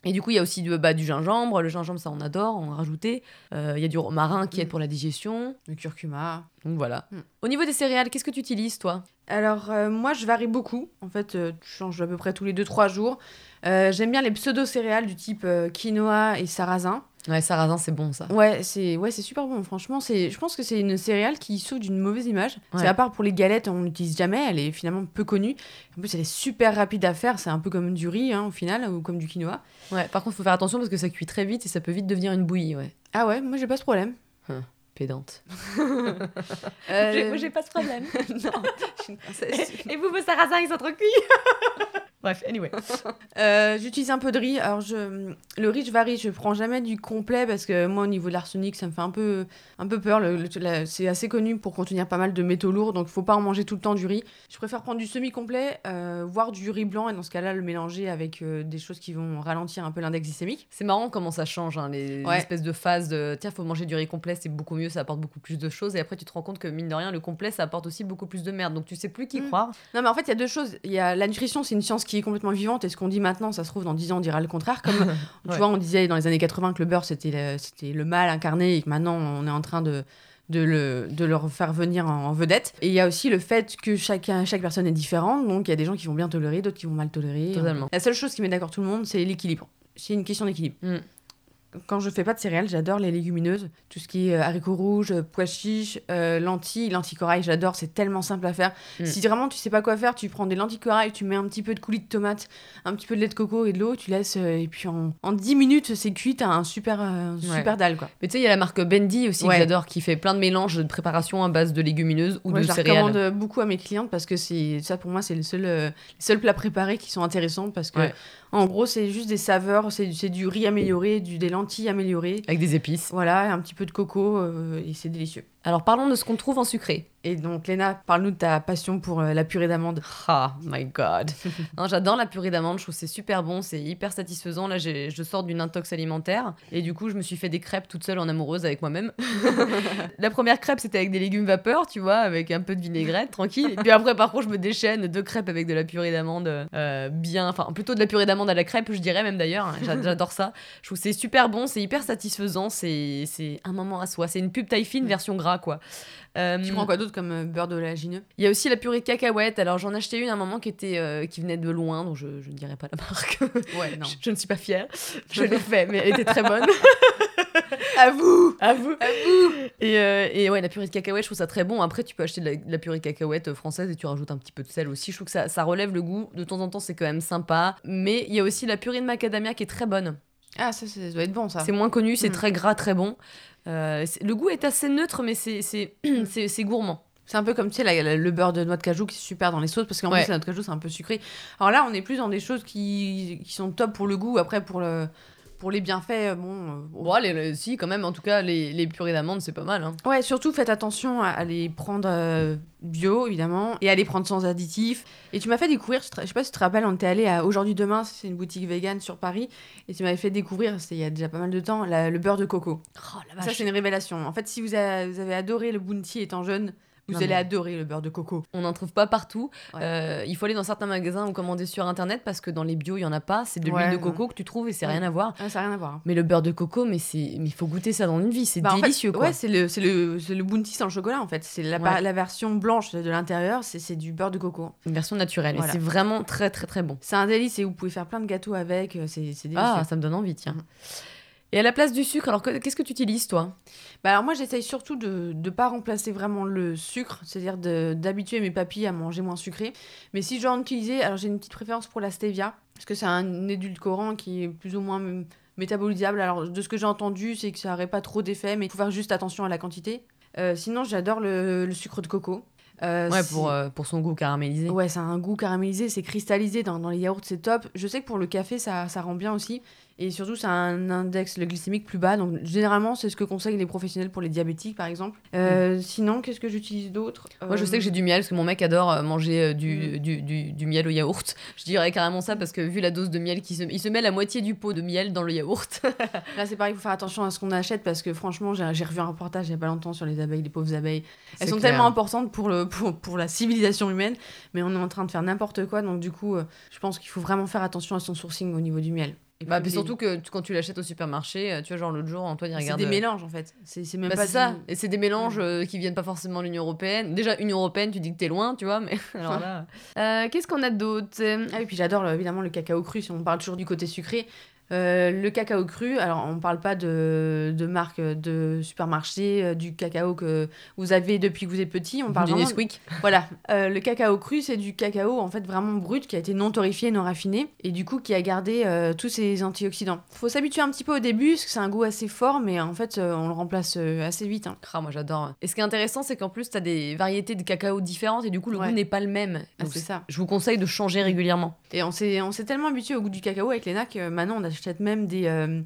Et du coup, il y a aussi du, bah, du gingembre. Le gingembre, ça, on adore, on a rajouté. Euh, Il y a du romarin qui aide Mm. pour la digestion. Le curcuma. Donc voilà. Mm. Au niveau des céréales, qu'est-ce que tu utilises, toi? Alors, euh, moi, je varie beaucoup. En fait, euh, je change à peu près tous les 2-3 jours. J'aime bien les pseudo-céréales du type quinoa et sarrasin. Ouais, sarrasin, c'est bon, ça. Ouais, c'est ouais, c'est super bon. Franchement, c'est je pense que c'est une céréale qui souffre d'une mauvaise image. Ouais. C'est à part pour les galettes, on l'utilise jamais. Elle est finalement peu connue. En plus, elle est super rapide à faire. C'est un peu comme du riz hein, au final ou comme du quinoa. Ouais, par contre, faut faire attention parce que ça cuit très vite et ça peut vite devenir une bouillie, ouais. Ah ouais, moi j'ai pas ce problème. Pédante. Euh, pas ce problème. non, je suis une princesse. et vous, vos sarrasins, ils sont trop cuits Bref, anyway. Euh, J'utilise un peu de riz. Alors, je... le riz, je varie. Je prends jamais du complet parce que moi, au niveau de l'arsenic, ça me fait un peu, un peu peur. C'est assez connu pour contenir pas mal de métaux lourds, donc faut pas en manger tout le temps du riz. Je préfère prendre du semi-complet, euh, voire du riz blanc, et dans ce cas-là, le mélanger avec euh, des choses qui vont ralentir un peu l'index glycémique. C'est marrant comment ça change, hein, les Ouais. espèces de phases de tiens, faut manger du riz complet, c'est beaucoup mieux, ça apporte beaucoup plus de choses. Et après, tu te rends compte que mine de rien, le complet, ça apporte aussi beaucoup plus de merde. Donc tu sais plus qui Mm. croire. Non, mais en fait, il y a deux choses. Il y a la nutrition, c'est une science qui est complètement vivante, et ce qu'on dit maintenant, ça se trouve dans 10 ans, on dira le contraire. Comme tu Ouais. vois, on disait dans les années 80 que le beurre, c'était le, le mal incarné, et que maintenant, on est en train de de le, de le faire venir en, en vedette. Et il y a aussi le fait que chacun, chaque personne est différente, donc il y a des gens qui vont bien tolérer, d'autres qui vont mal tolérer. Totalement. La seule chose qui met d'accord tout le monde, c'est l'équilibre. C'est une question d'équilibre. Mm. Quand je fais pas de céréales, j'adore les légumineuses. Tout ce qui est euh, haricots rouges, euh, pois chiches, euh, lentilles, lentilles corail, j'adore. C'est tellement simple à faire. Mm. Si vraiment tu sais pas quoi faire, tu prends des lentilles corail, tu mets un petit peu de coulis de tomate, un petit peu de lait de coco et de l'eau, tu laisses, euh, et puis en, en 10 minutes, c'est cuit, t'as un super, euh, Ouais. super dalle, quoi. Mais tu sais, il y a la marque Bendy aussi Ouais. que j'adore qui fait plein de mélanges de préparation à base de légumineuses ou de je céréales. recommande beaucoup à mes clientes parce que c'est ça pour moi c'est le seul les seuls plats préparés qui sont intéressants parce que en gros c'est juste des saveurs c'est du riz amélioré du des lentilles améliorées Avec des épices. voilà un petit peu de coco euh, et c'est délicieux Alors parlons de ce qu'on trouve en sucré. et donc Léna parle-nous de ta passion pour euh, la purée d'amande Ah, my god. J'adore la purée d'amande, je trouve c'est super bon, c'est hyper satisfaisant. Là, je sors d'une intox alimentaire et du coup, je me suis fait des crêpes toute seule en amoureuse avec moi-même. la première crêpe, c'était avec des légumes vapeur, tu vois, avec un peu de vinaigrette, tranquille. Et puis après, par contre, je me déchaîne deux crêpes avec de la purée d'amande euh, bien, enfin plutôt de la purée d'amande à la crêpe, je dirais même d'ailleurs. J'a- J'adore ça. Je trouve c'est super bon, c'est hyper satisfaisant, c'est c'est un moment à soi. C'est une pub taille fine version gras, quoi. Euh, tu prends quoi d'autre comme euh, beurre d'oléagineux il y a aussi la purée de cacahuètes. Alors j'en ai acheté une à un moment qui était euh, qui venait de loin, donc je, je ne dirai pas la marque. ouais non je, je ne suis pas fière. Je l'ai fait, mais elle était très bonne. à vous à vous. Et, euh, et ouais, la purée de cacahuètes, je trouve ça très bon. Après, tu peux acheter de la, de la purée de cacahuètes française et tu rajoutes un petit peu de sel aussi. Je trouve que ça, ça relève le goût. De temps en temps, c'est quand même sympa. Mais il y a aussi la purée de macadamia qui est très bonne. ah ça, ça doit être bon ça C'est moins connu, c'est Mm. très gras, très bon. Euh, le goût est assez neutre, mais c'est c'est- c'est c'est gourmand. C'est un peu comme tu sais la- la- le beurre de noix de cajou qui est super dans les sauces parce qu'en Ouais. plus la noix de cajou c'est un peu sucré. Alors là on est plus dans des choses qui, qui sont top pour le goût après pour le pour les bienfaits, euh, bon. euh, bon. Bon, les, les- si, quand même, en tout cas, les, les purées d'amandes, c'est pas mal. Hein. Ouais, surtout faites attention à, à les prendre euh, bio, évidemment, et à les prendre sans additifs. Et tu m'as fait découvrir, je, sais pas si tu te rappelles, on était allé à Aujourd'hui Demain, c'est une boutique vegan sur Paris, et tu m'avais fait découvrir, c'était il y a déjà pas mal de temps, la- le beurre de coco. Oh la Ça, c'est une révélation. En fait, si vous, a- vous avez adoré le bounty étant jeune, vous Non, allez adorer le beurre de coco. On n'en trouve pas partout. Ouais. Euh, il faut aller dans certains magasins ou commander sur internet parce que dans les bio, il y en a pas. C'est de Ouais, l'huile de coco que tu trouves et c'est rien à voir. Ah, ça rien à voir. Mais le beurre de coco, mais il faut goûter ça dans une vie. C'est Bah, en fait, délicieux, quoi. Ouais, c'est le, c'est le, c'est le bounty sans chocolat, en fait. C'est la, version blanche de l'intérieur, c'est c'est du beurre de coco. Une version naturelle. Voilà. Et c'est vraiment très, très, très bon. C'est un délice et vous pouvez faire plein de gâteaux avec, euh, c'est c'est délicieux. Ah, ça me donne envie, tiens. Et à la place du sucre, alors que- qu'est-ce que tu utilises, toi? Bah alors moi j'essaye surtout de ne pas remplacer vraiment le sucre, c'est-à-dire d'habituer mes papilles à manger moins sucré. Mais si je dois en utiliser, alors j'ai une petite préférence pour la stevia, parce que c'est un édulcorant qui est plus ou moins métabolisable. Alors de ce que j'ai entendu, c'est que ça n'aurait pas trop d'effet, mais il faut faire juste attention à la quantité. Euh, sinon j'adore le, le sucre de coco. Euh, Ouais, pour, euh, pour son goût caramélisé. Ouais, ça a un goût caramélisé, c'est cristallisé dans, dans les yaourts, c'est top. Je sais que pour le café, ça, ça rend bien aussi. Et surtout, ça a un index glycémique plus bas. Donc, généralement, c'est ce que conseillent les professionnels pour les diabétiques, par exemple. Euh, Sinon, qu'est-ce que j'utilise d'autre Moi, je sais que j'ai du miel parce que mon mec adore euh, manger euh, du, du, du, du miel au yaourt. Je dirais carrément ça parce que vu la dose de miel qui se, il se met la moitié du pot de miel dans le yaourt. Là, c'est pareil, il faut faire attention à ce qu'on achète parce que franchement, j'ai revu un reportage il y a pas longtemps sur les abeilles, les pauvres abeilles. Elles sont clair. tellement importantes pour, le, pour, pour la civilisation humaine, mais on est en train de faire n'importe quoi. Donc, du coup, euh, je pense qu'il faut vraiment faire attention à son sourcing au niveau du miel. Et Bah, puis surtout que tu- quand tu l'achètes au supermarché, euh, tu vois, genre l'autre jour, Antoine, il c'est regarde. des euh, mélanges en fait. C'est c'est même Bah, pas c'est ça. du- Et c'est des mélanges euh, qui viennent pas forcément de l'Union Européenne. Déjà, Union Européenne, tu dis que t'es loin, tu vois, mais alors là. Euh, Qu'est-ce qu'on a d'autre? Ah oui, puis j'adore évidemment le cacao cru, si on parle toujours du côté sucré. Euh, le cacao cru, alors on parle pas de, de marque de supermarché, euh, du cacao que vous avez depuis que vous êtes petit, on parle du vraiment... Nesquik. Voilà, Euh, le cacao cru, c'est du cacao en fait vraiment brut qui a été non torréfié, non raffiné, et du coup qui a gardé tous ses antioxydants. Faut s'habituer un petit peu au début, parce que c'est un goût assez fort, mais en fait on le remplace assez vite. hein. Ah, moi j'adore. Et ce qui est intéressant, c'est qu'en plus, t'as des variétés de cacao différentes et du coup, le Ouais. goût n'est pas le même. Ah, c'est ça. Je vous conseille de changer régulièrement. Et on s'est, tellement habitué au goût du cacao avec Léna que maintenant on achète même des... euh,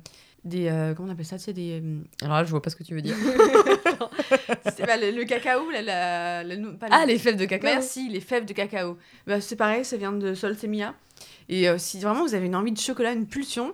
des euh, comment on appelle ça sais, des, euh, Alors là, je vois pas ce que tu veux dire. C'est le, le cacao, la, la, la- pas ah, le- les fèves de cacao. Merci, les fèves de cacao. Bah, c'est pareil, ça vient de Soltemia. Et euh, si vraiment vous avez une envie de chocolat, une pulsion,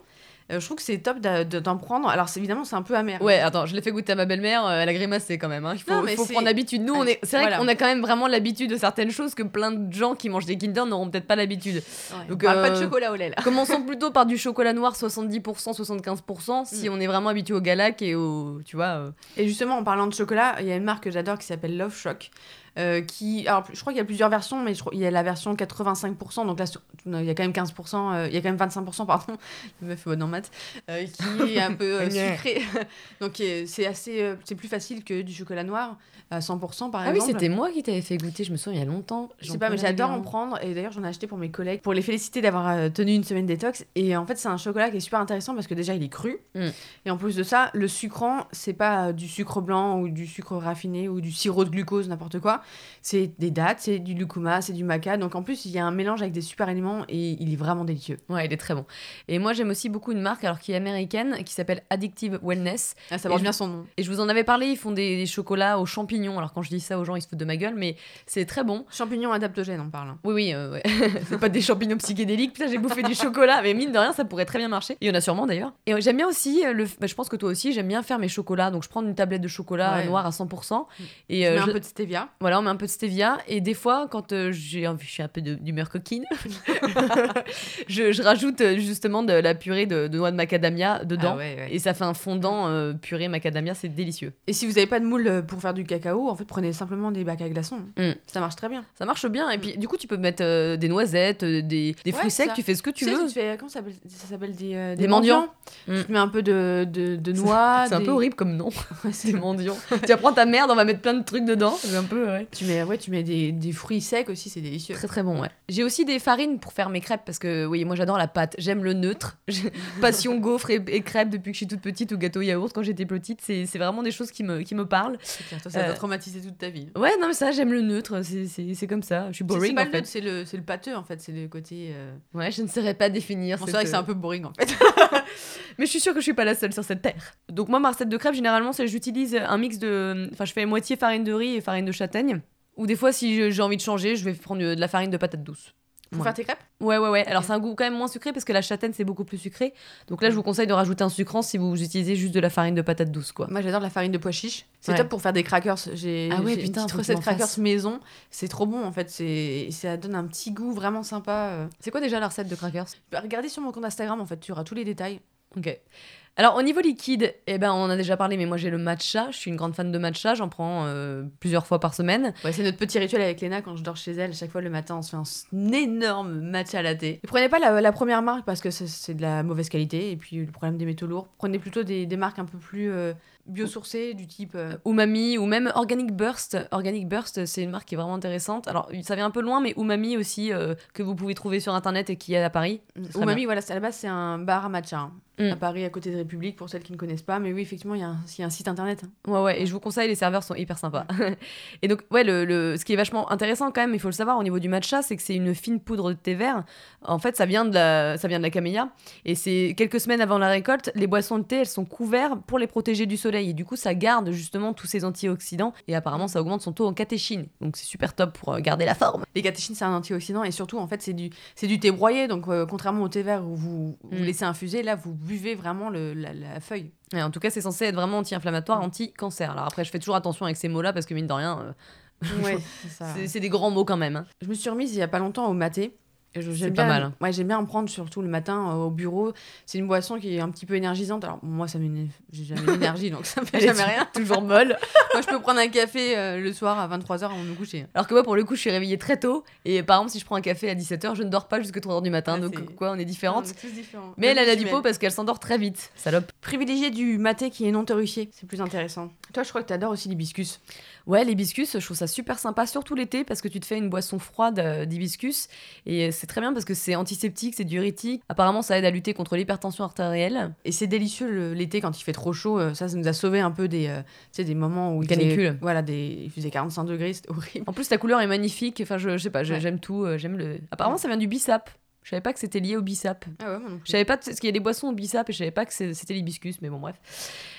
je trouve que c'est top de- d'en prendre. Alors évidemment, c'est un peu amer. Ouais, attends, je l'ai fait goûter à ma belle-mère, euh, elle a grimacé quand même. hein. Il faut, Non, mais il faut prendre l'habitude. Nous, on est, c'est vrai Voilà. qu'on a quand même vraiment l'habitude de certaines choses que plein de gens qui mangent des Kinder n'auront peut-être pas l'habitude. Ouais, on Donc, pas de euh, chocolat au lait là. Commençons plutôt par du chocolat noir 70%, 75%, si Mm. on est vraiment habitué au galac et au. Tu vois. euh, Et justement, en parlant de chocolat, il y a une marque que j'adore qui s'appelle Love Shock. Euh, qui, alors, je crois qu'il y a plusieurs versions, mais je crois- il y a la version 85%, donc là, sur- il y a quand même 15%, euh, il y a quand même 25%, pardon, le meuf est bonne en maths, euh, qui est un peu sucré. donc c'est assez, c'est plus facile que du chocolat noir à 100% par Ah oui, exemple. c'était moi qui t'avais fait goûter, je me souviens il y a longtemps. Je sais pas, mais j'adore en prendre. Et d'ailleurs, j'en ai acheté pour mes collègues pour les féliciter d'avoir tenu une semaine détox. Et en fait, c'est un chocolat qui est super intéressant parce que déjà, il est cru. Mm. Et en plus de ça, le sucrant, c'est pas du sucre blanc ou du sucre raffiné ou du sirop de glucose, n'importe quoi. C'est des dattes, c'est du lucuma, c'est du maca. Donc en plus, il y a un mélange avec des super aliments et il est vraiment délicieux. Ouais, il est très bon. Et moi, j'aime aussi beaucoup une marque alors qui est américaine qui s'appelle Addictive Wellness. Ah, ça Et porte je- bien son nom. Et je vous en avais parlé, ils font des, des chocolats aux champignons. Alors quand je dis ça aux gens, ils se foutent de ma gueule, mais c'est très bon. Champignons adaptogènes, on parle. Oui, oui, euh, ouais. c'est pas des champignons psychédéliques. Putain, j'ai bouffé du chocolat, mais mine de rien, ça pourrait très bien marcher. Il y en a sûrement d'ailleurs. Et euh, j'aime bien aussi, euh, le... bah, je pense que toi aussi, j'aime bien faire mes chocolats. Donc je prends une tablette de chocolat Ouais. noir à 100%. Et Je euh, mets un je- peu de stevia. voilà, on met un peu de stevia. Et des fois, quand euh, j'ai envie- je suis un peu d'humeur coquine, je, je rajoute euh, justement de la purée de, de noix de macadamia dedans. Ah ouais, ouais. Et ça fait un fondant euh, purée macadamia, c'est délicieux. Et si vous n'avez pas de moule pour faire du cacao, en fait, prenez simplement des bacs à glaçons. Mm. Ça marche très bien. Ça marche bien. Et puis, du coup, tu peux mettre euh, des noisettes, des, des fruits Ouais, secs, ça. tu fais ce que tu sais, veux. tu fais, comment ça s'appelle ça s'appelle des, euh, Des mendiants. Mm. Tu te mets un peu de, de, de noix. C'est un peu horrible comme nom, c'est mendiant. tu vas prendre ta merde, on va mettre plein de trucs dedans. C'est un peu. Ouais. Tu mets, ouais, tu mets des, des fruits secs aussi, c'est délicieux. Très très bon, ouais. J'ai aussi des farines pour faire mes crêpes parce que, oui, moi j'adore la pâte. J'aime le neutre. Passion gaufre et, et crêpes depuis que je suis toute petite ou gâteau yaourt quand j'étais petite. C'est c'est vraiment des choses qui me, qui me parlent. C'est clair, toi, ça Euh, t'a traumatisé toute ta vie. Ouais, non, mais ça, j'aime le neutre. C'est- C'est c'est comme ça. Je suis C'est- c'est boring pas en le fait. neutre, c'est le, c'est le pâteux en fait, c'est le côté. euh, Ouais, je ne saurais pas définir. Bon, c'est vrai que c'est un peu boring en fait. Mais je suis sûre que je suis pas la seule sur cette terre. Donc moi, ma recette de crêpes, généralement, c'est j'utilise un mix de... Enfin, je fais moitié farine de riz et farine de châtaigne. Ou des fois, si j'ai envie de changer, je vais prendre de la farine de patate douce. Pour Ouais. faire tes crêpes? Ouais, ouais, ouais. Alors, c'est un goût quand même moins sucré parce que la châtaigne, c'est beaucoup plus sucré. Donc là, je vous conseille de rajouter un sucrant si vous utilisez juste de la farine de patate douce, quoi. Moi j'adore la farine de pois chiche. C'est Ouais. top pour faire des crackers. J'ai Ah ouais, une putain, petite recette crackers maison. C'est trop bon en fait. C'est ça donne un petit goût vraiment sympa. euh. C'est quoi déjà la recette de crackers? Bah, Regardez sur mon compte Instagram en fait, tu auras tous les détails. Ok. Alors, au niveau liquide, eh ben, on en a déjà parlé, mais moi, j'ai le matcha. Je suis une grande fan de matcha. J'en prends euh, plusieurs fois par semaine. C'est notre petit rituel avec Léna quand je dors chez elle. Chaque fois le matin, on se fait un énorme matcha latte. Ne prenez pas la, première marque parce que c'est- de la mauvaise qualité et puis le problème des métaux lourds. Prenez plutôt des, des marques un peu plus euh, biosourcées, du type. euh, Umami ou même Organic Burst. Organic Burst, c'est une marque qui est vraiment intéressante. Alors, ça vient un peu loin, mais Umami aussi, euh, que vous pouvez trouver sur internet et qui est à Paris. Umami, voilà, c'est- à la base, c'est un bar à matcha. hein, Mm. À Paris, à côté de République, pour celles qui ne connaissent pas. Mais oui, effectivement, il y, a un- il y a un site internet. hein. Ouais, ouais, et je vous conseille, les serveurs sont hyper sympas. et donc, ouais, le, le- ce qui est vachement intéressant quand même, il faut le savoir au niveau du matcha, c'est que c'est une fine poudre de thé vert. En fait, ça vient de la, ça vient de la camélia. Et c'est quelques semaines avant la récolte, les boissons de thé, elles sont couvertes pour les protéger du soleil. Et du coup, ça garde justement tous ces antioxydants. Et apparemment, ça augmente son taux en catéchine. Donc, c'est super top pour euh, garder la forme. Les catéchines, c'est un antioxydant et surtout, en fait, c'est du, c'est du thé broyé. Donc, euh, contrairement au thé vert où vous, vous Mm. laissez infuser, là, vous buvez vraiment le, la, la feuille. Et en tout cas, c'est censé être vraiment anti-inflammatoire, Mm. anti-cancer. Alors après, je fais toujours attention avec ces mots-là parce que mine de rien, euh, Ouais, c'est des grands mots quand même. hein. Je me suis remise il y a pas longtemps au maté. J'aime pas bien, mal, hein. Ouais, j'aime bien en prendre surtout le matin euh, au bureau. C'est une boisson qui est un petit peu énergisante. Alors moi, ça. J'ai jamais d'énergie, donc ça me fait jamais rien. Toujours molle. Moi, je peux prendre un café euh, le soir à 23h avant de me coucher. Alors que moi, pour le coup, je suis réveillée très tôt. Et par exemple, si je prends un café à 17h, je ne dors pas jusqu'à 3h du matin. Donc, quoi, on est différentes. On est tous différents. Mais elle, a pot m'aimes. parce qu'elle s'endort très vite. Salope. Privilégié du maté qui est non torréfié, c'est plus intéressant. Toi, je crois que tu adores aussi l'hibiscus. Ouais, l'hibiscus, je trouve ça super sympa, surtout l'été, parce que tu te fais une boisson froide euh, d'hibiscus. Et c'est très bien parce que c'est antiseptique, c'est diurétique. Apparemment, ça aide à lutter contre l'hypertension artérielle. Et c'est délicieux l'été quand il fait trop chaud. euh, Ça, ça nous a sauvé un peu des, euh, tu sais, des moments où il faisait- voilà, des, il faisait 45 degrés, c'était horrible. En plus, la couleur est magnifique. Enfin, je, je sais pas, Ouais. j'aime tout. euh, J'aime le. Apparemment, ça vient du bissap. Je savais pas que c'était lié au bissap. Ah ouais, moi non plus. Je savais pas parce qu'il y a des boissons au bissap et je savais pas que c'était l'hibiscus, mais bon, bref.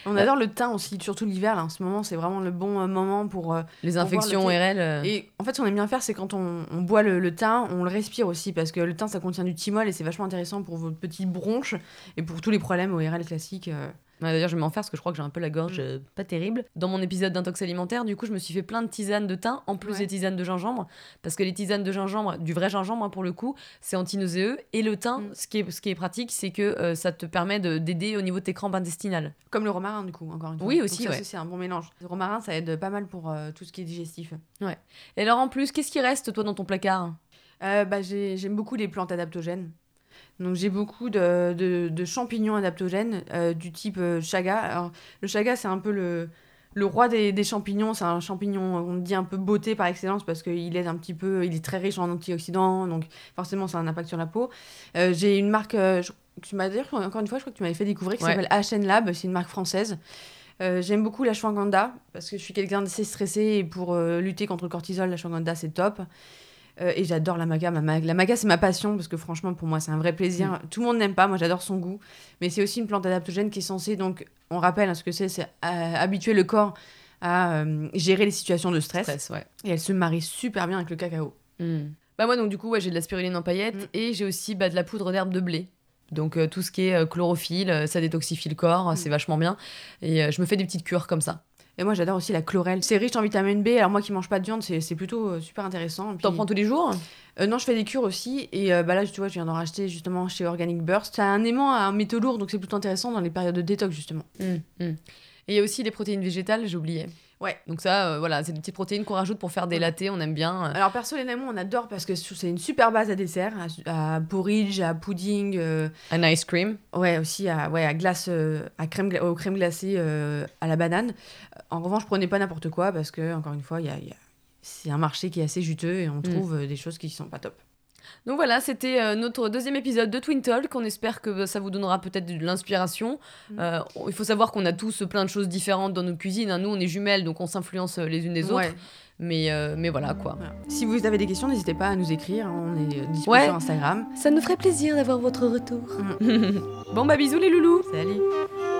On adore le thym aussi, surtout l'hiver. là. En ce moment, c'est vraiment le bon euh, moment pour. euh, Les le infections thé. ORL. euh, Et en fait, ce qu'on aime bien faire, c'est quand on, on boit le, le thym, on le respire aussi, parce que le thym, ça contient du thymol et c'est vachement intéressant pour vos petites bronches et pour tous les problèmes ORL classiques. Ouais, D'ailleurs, je vais m'en faire parce que je crois que j'ai un peu la gorge Mm. euh, pas terrible. Dans mon épisode d'intox alimentaire, du coup, je me suis fait plein de tisanes de thym en plus Ouais. des tisanes de gingembre. Parce que les tisanes de gingembre, du vrai gingembre hein, pour le coup, c'est antinauséeux. Et le thym, Mm. ce, qui est, ce qui est pratique, c'est que euh, ça te permet de- d'aider au niveau de tes crampes intestinales. Comme le romarin, du coup, encore une fois. Oui, aussi, ouais. c'est un bon mélange. Le romarin, ça aide pas mal pour euh, tout ce qui est digestif. Et alors, en plus, qu'est-ce qui reste, toi, dans ton placard? Bah, j'ai- J'aime beaucoup les plantes adaptogènes. Donc j'ai beaucoup de, de- de champignons adaptogènes euh, du type euh, chaga. Alors, le chaga, c'est un peu le, le roi des, des champignons. C'est un champignon, on dit un peu beauté par excellence parce qu'il aide un petit peu, il est très riche en antioxydants, donc forcément ça a un impact sur la peau. Euh, j'ai une marque, je- tu m'as dit, encore une fois, je crois que tu m'avais fait découvrir, qui Ouais. s'appelle HN Lab, c'est une marque française. J'aime beaucoup la ashwagandha parce que je suis quelqu'un d'assez stressé et pour lutter contre le cortisol, la ashwagandha c'est top. Euh, et j'adore la maca. Ma la maca, c'est ma passion parce que franchement, pour moi, c'est un vrai plaisir. Mm. Tout le monde n'aime pas. Moi, j'adore son goût. Mais c'est aussi une plante adaptogène qui est censée, donc, on rappelle hein, ce que c'est, c'est euh, habituer le corps à euh, gérer les situations de stress. Stress, ouais. Et elle se marie super bien avec le cacao. Mm. Bah moi donc du coup ouais, j'ai de la spiruline en paillettes Mm. et j'ai aussi bah, de la poudre d'herbe de blé. Donc euh, tout ce qui est euh, chlorophylle, euh, ça détoxifie le corps, c'est vachement bien. Et je me fais des petites cures comme ça. Et moi, j'adore aussi la chlorelle. C'est riche en vitamine B. Alors, moi qui mange pas de viande, c'est c'est plutôt euh, super intéressant. Et T'en puis- prends tous les jours? Euh, non, je fais des cures aussi. Et euh, bah là, tu vois, je viens d'en racheter justement chez Organic Burst. Ça a un aimant à un métaux lourd, donc c'est plutôt intéressant dans les périodes de détox, justement. Mm, mm. Et il y a aussi les protéines végétales, j'ai oublié. Ouais. Donc ça, euh, voilà, c'est des petites protéines qu'on rajoute pour faire des Mm. lattés, on aime bien. euh. Alors personnellement, on adore parce que c'est une super base à dessert, à, à porridge, à pudding, euh, Un ice cream. ouais aussi à, ouais, à glace, euh, à crème, gla- aux crèmes glacées euh, à la banane. En revanche, prenez pas n'importe quoi parce que encore une fois, y a, y a- c'est un marché qui est assez juteux et on trouve euh, des choses qui sont pas top. Donc voilà, c'était euh, notre deuxième épisode de Twin Talk. On espère que ça vous donnera peut-être de l'inspiration. Mm. Euh, il faut savoir qu'on a tous plein de choses différentes dans nos cuisines. hein. Nous, on est jumelles, donc on s'influence euh, les unes des autres. Ouais. Mais, euh, mais voilà quoi. Voilà. Si vous avez des questions, n'hésitez pas à nous écrire. On est dispo Ouais. sur Instagram. Ça nous ferait plaisir d'avoir votre retour. Mm. bon bah bisous les loulous Salut